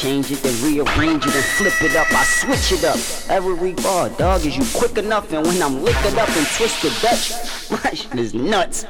change it, then rearrange it and flip it up. I switch it up every bar, dog. Is you quick enough? And when I'm liquored up and twisted Dutch, my shit is nuts.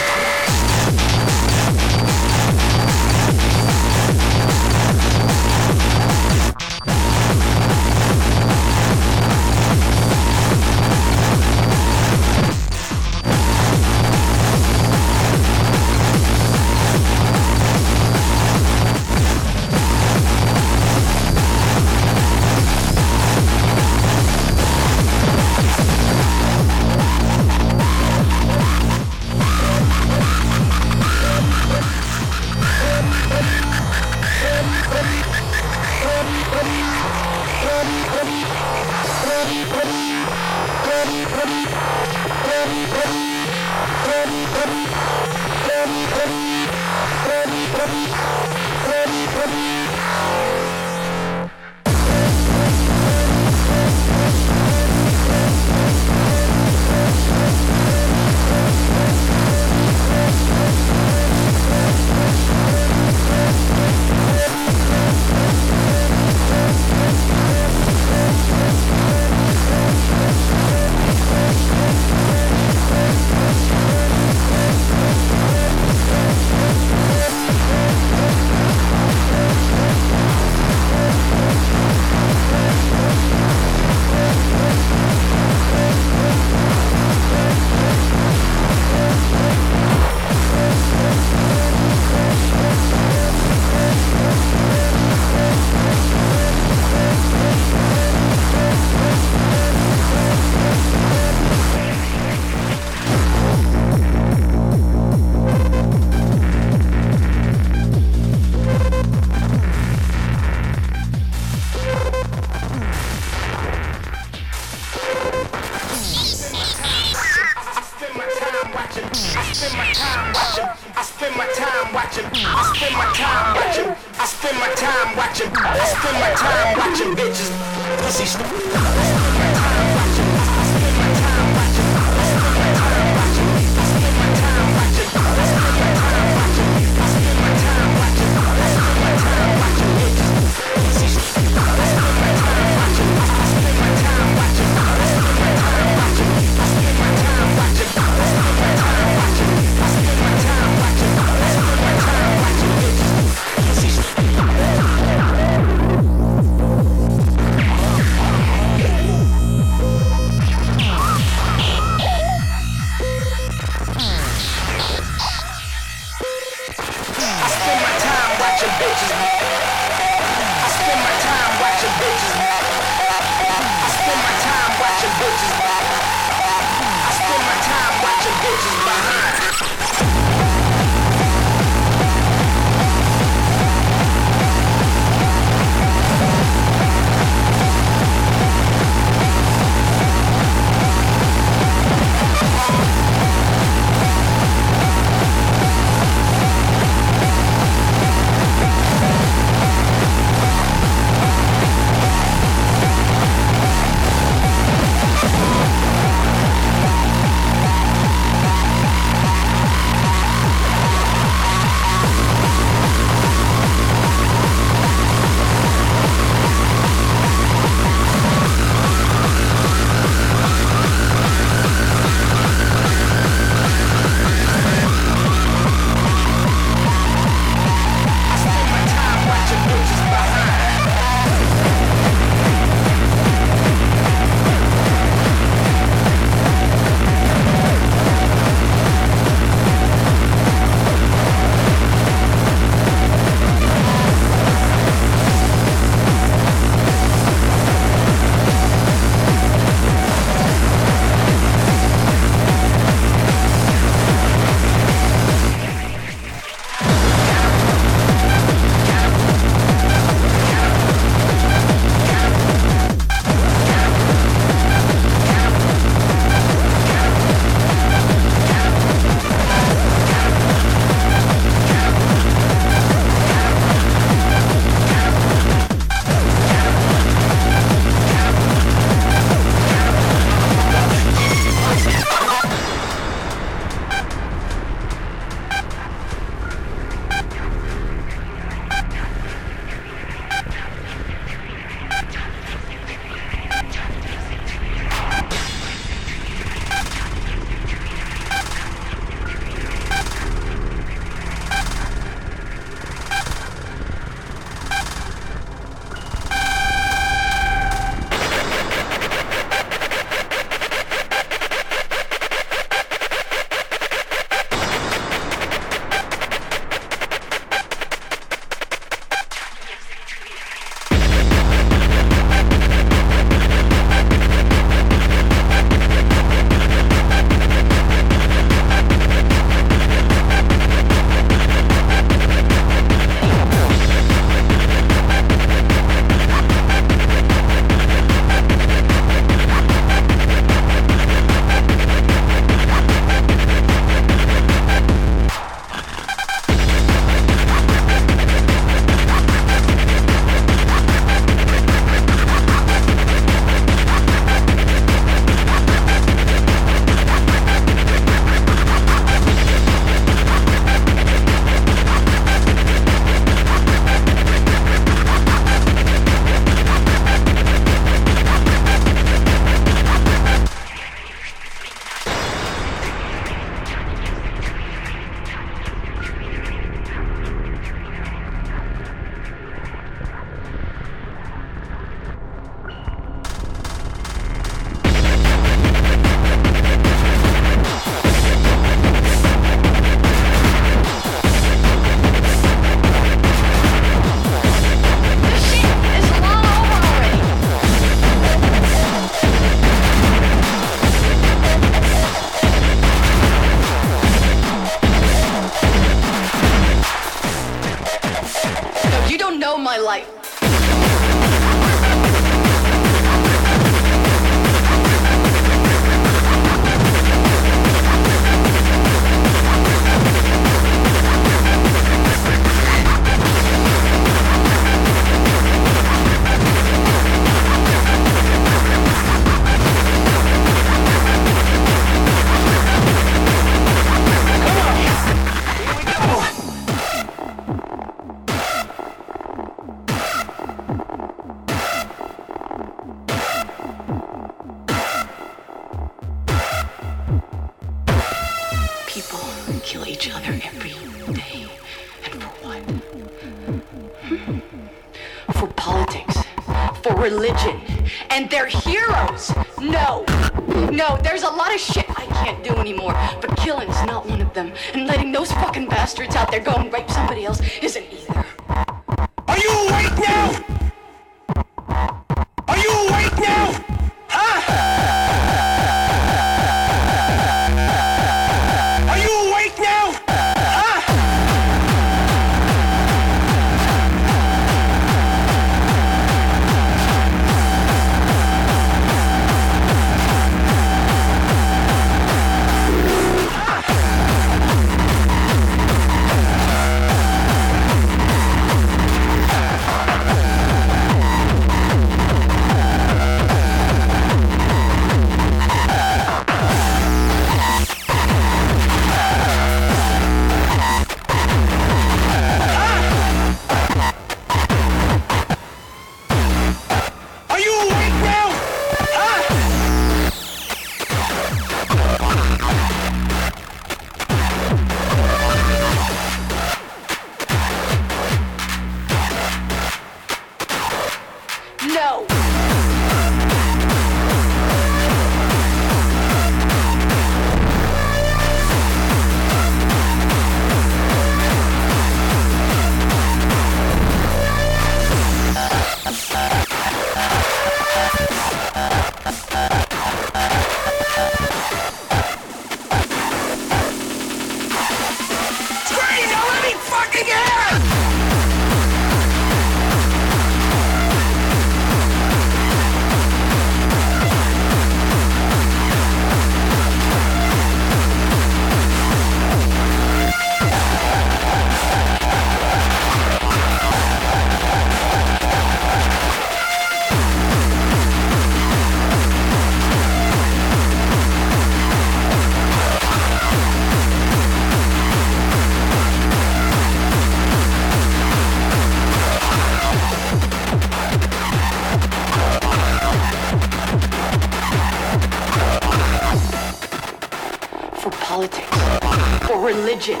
Religion,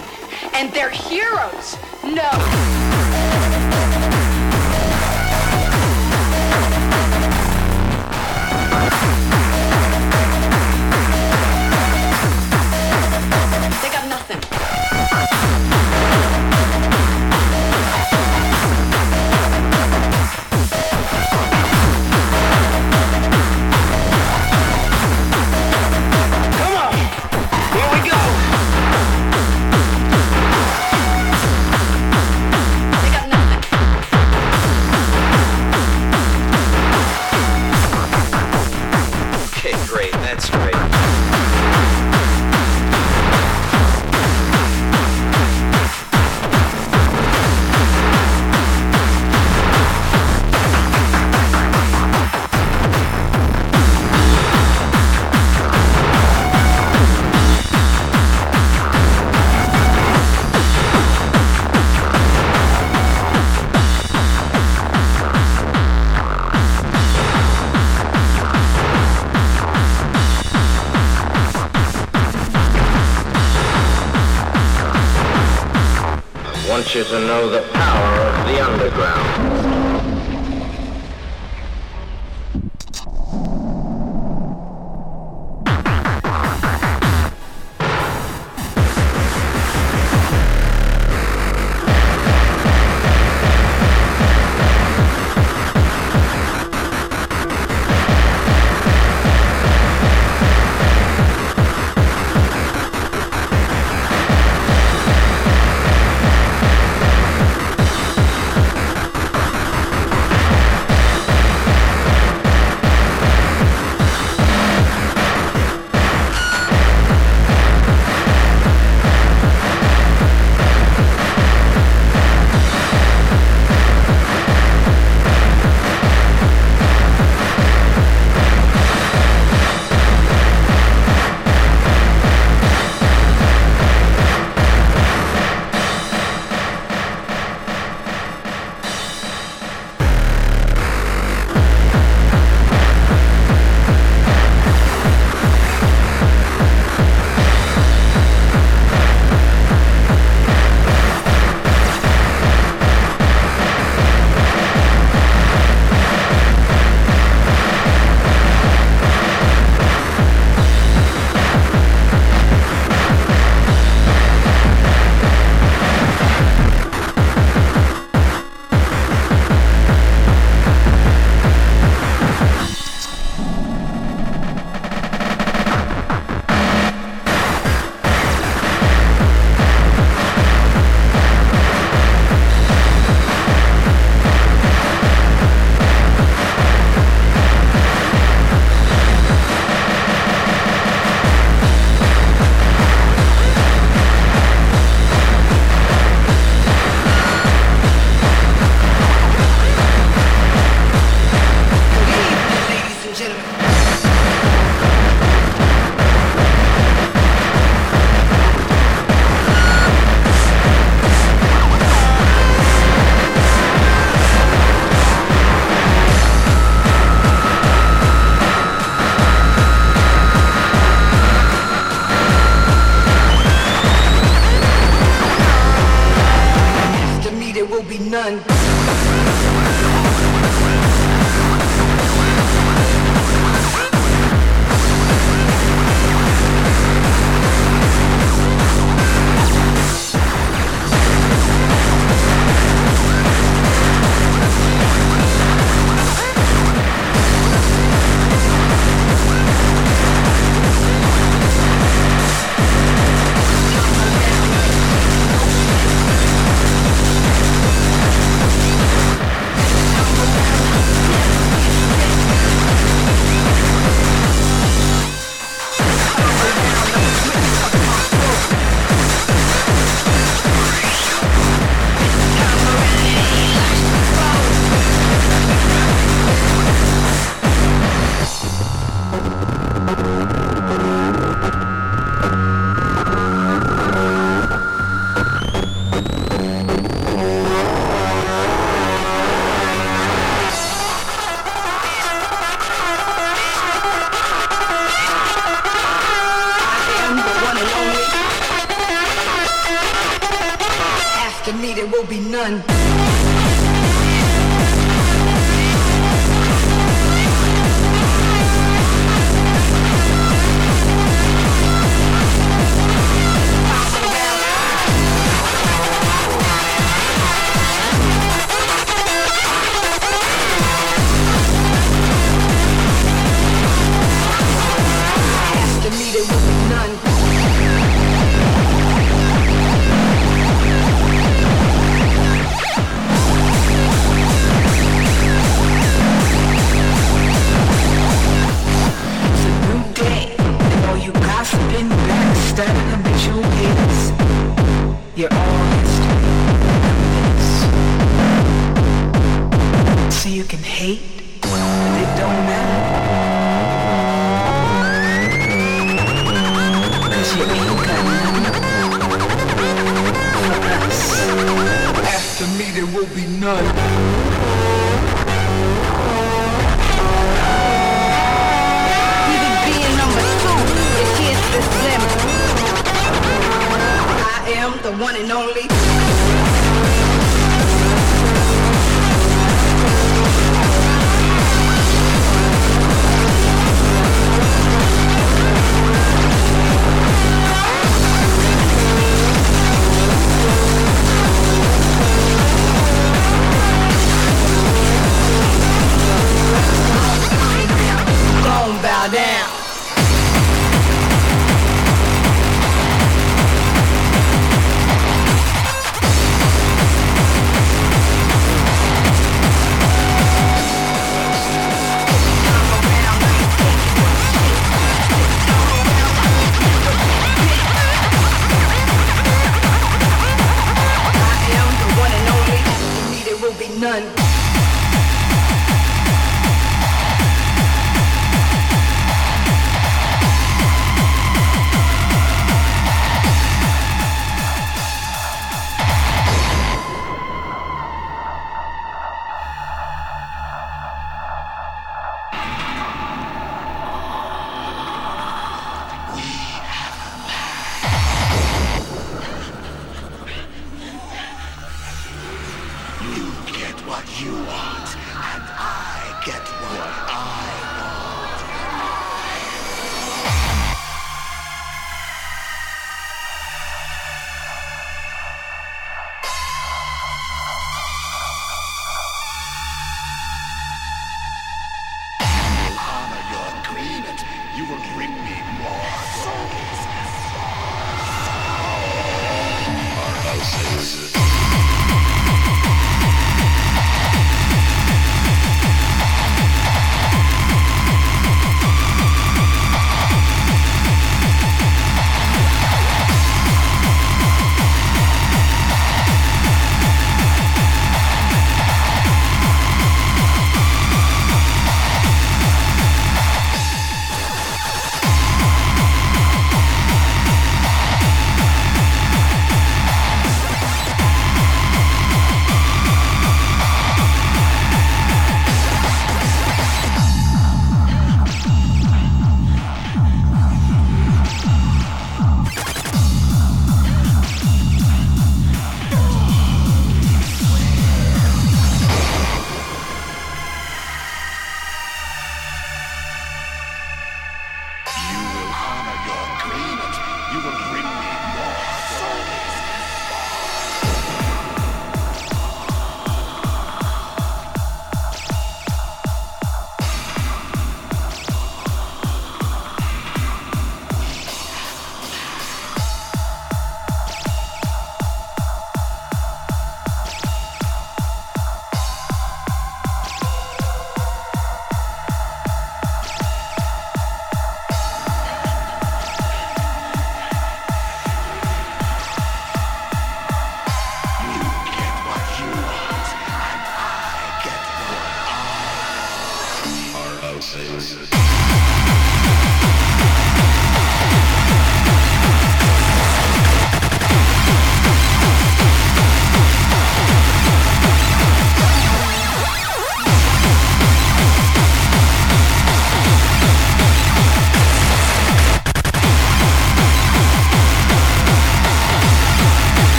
and they're heroes. No. You to know the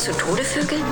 zu Tode vögeln?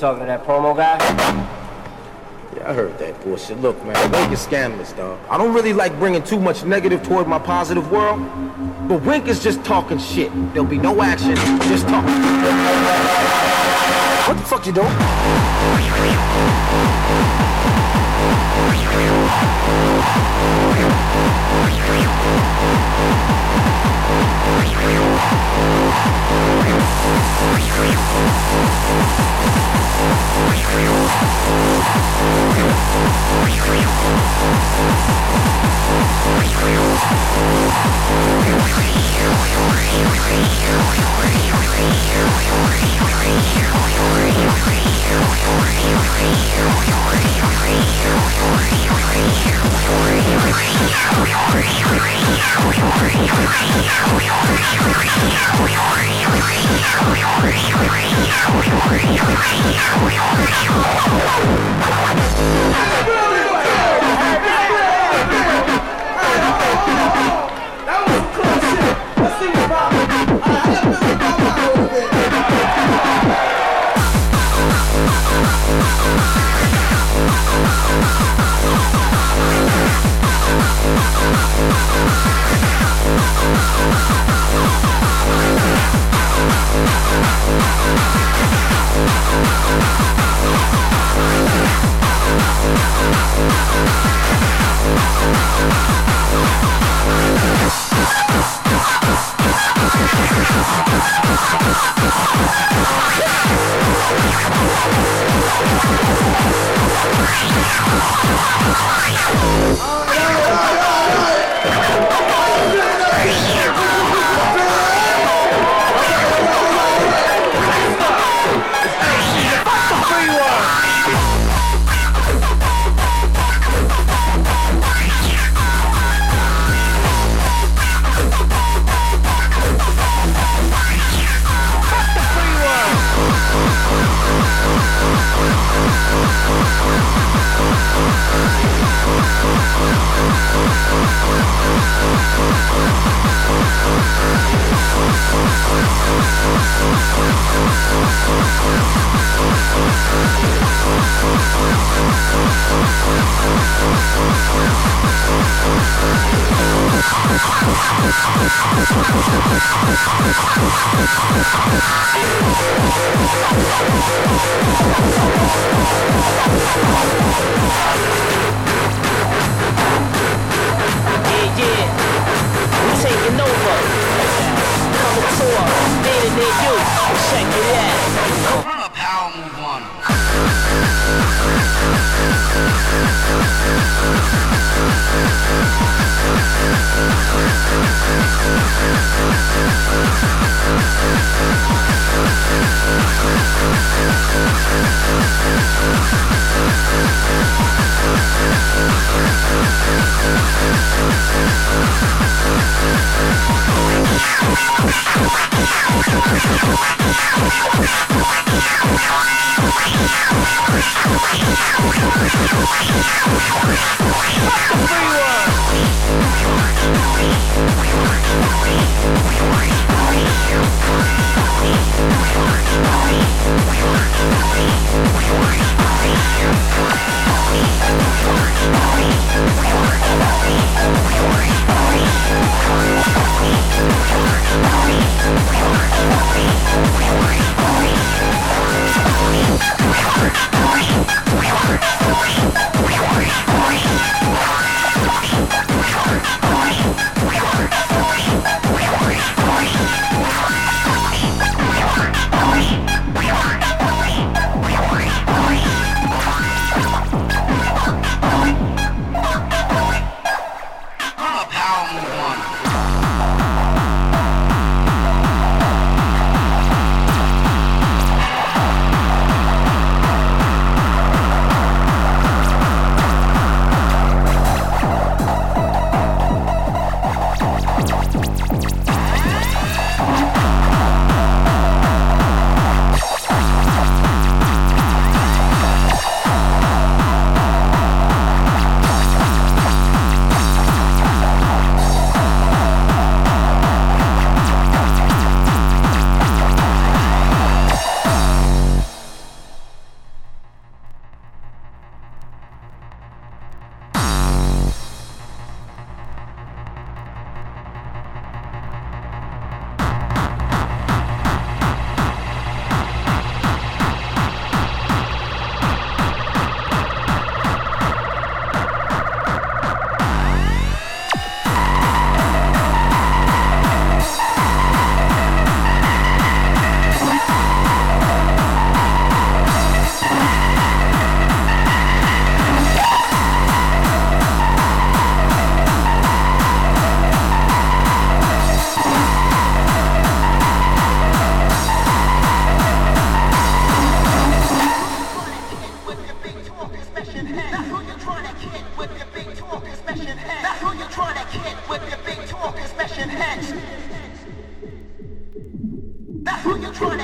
Talking to that promo guy. Yeah, I heard that bullshit. Look, man, Wink is scandalous, dog. I don't really like bringing too much negative toward my positive world, but Wink is just talking shit. There'll be no action, just talk. What the fuck you doing?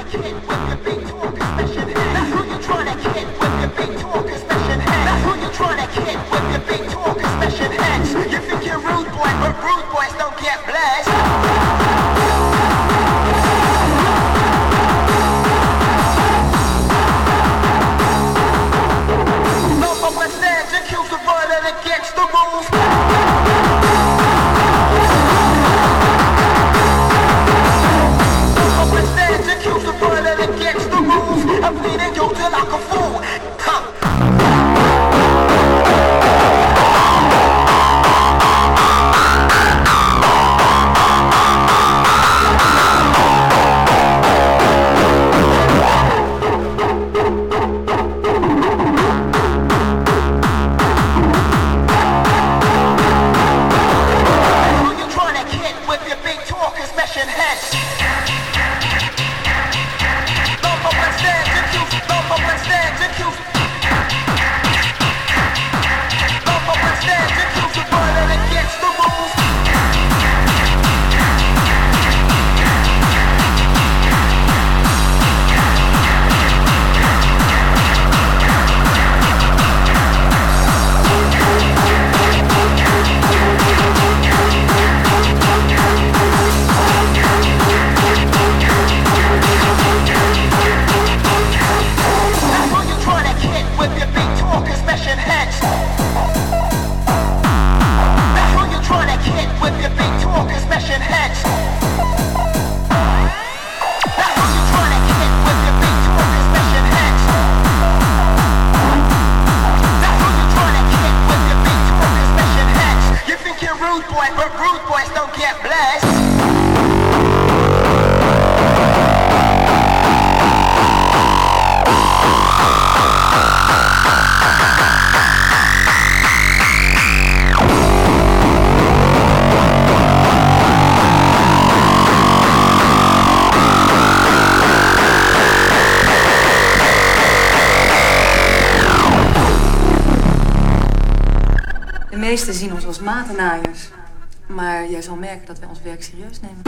Thank you. rude boys, but rude boys don't get blessed. Meesten zien ons als matenaaiers. Maar jij zal merken dat wij ons werk serieus nemen.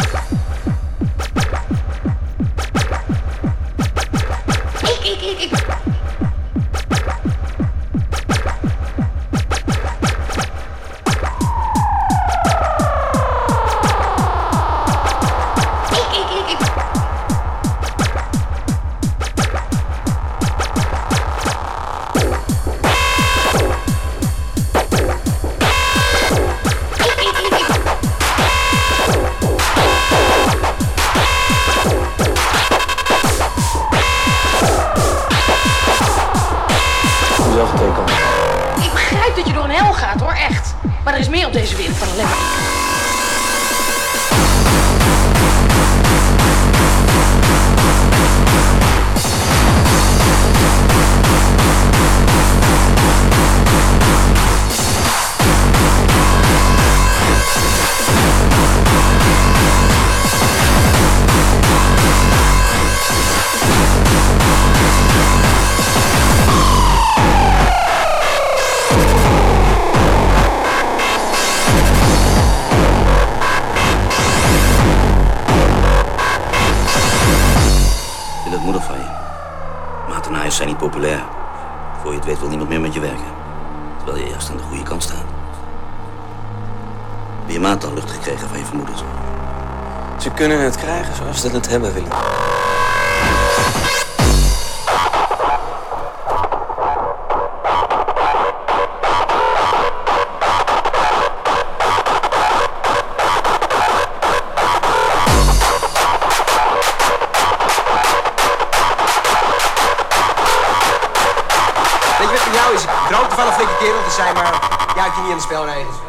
Ik, ik, ik, ik. Zijn niet populair. Voor je het weet wil niemand meer met je werken. Terwijl je juist aan de goede kant staat. Heb je maat al lucht gekregen van je vermoedens? Ze kunnen het krijgen zoals ze het hebben willen. wel een flinke kerel te zijn, maar ja, ik ben niet in het spel, rijden.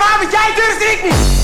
Wat jij durft ik niet!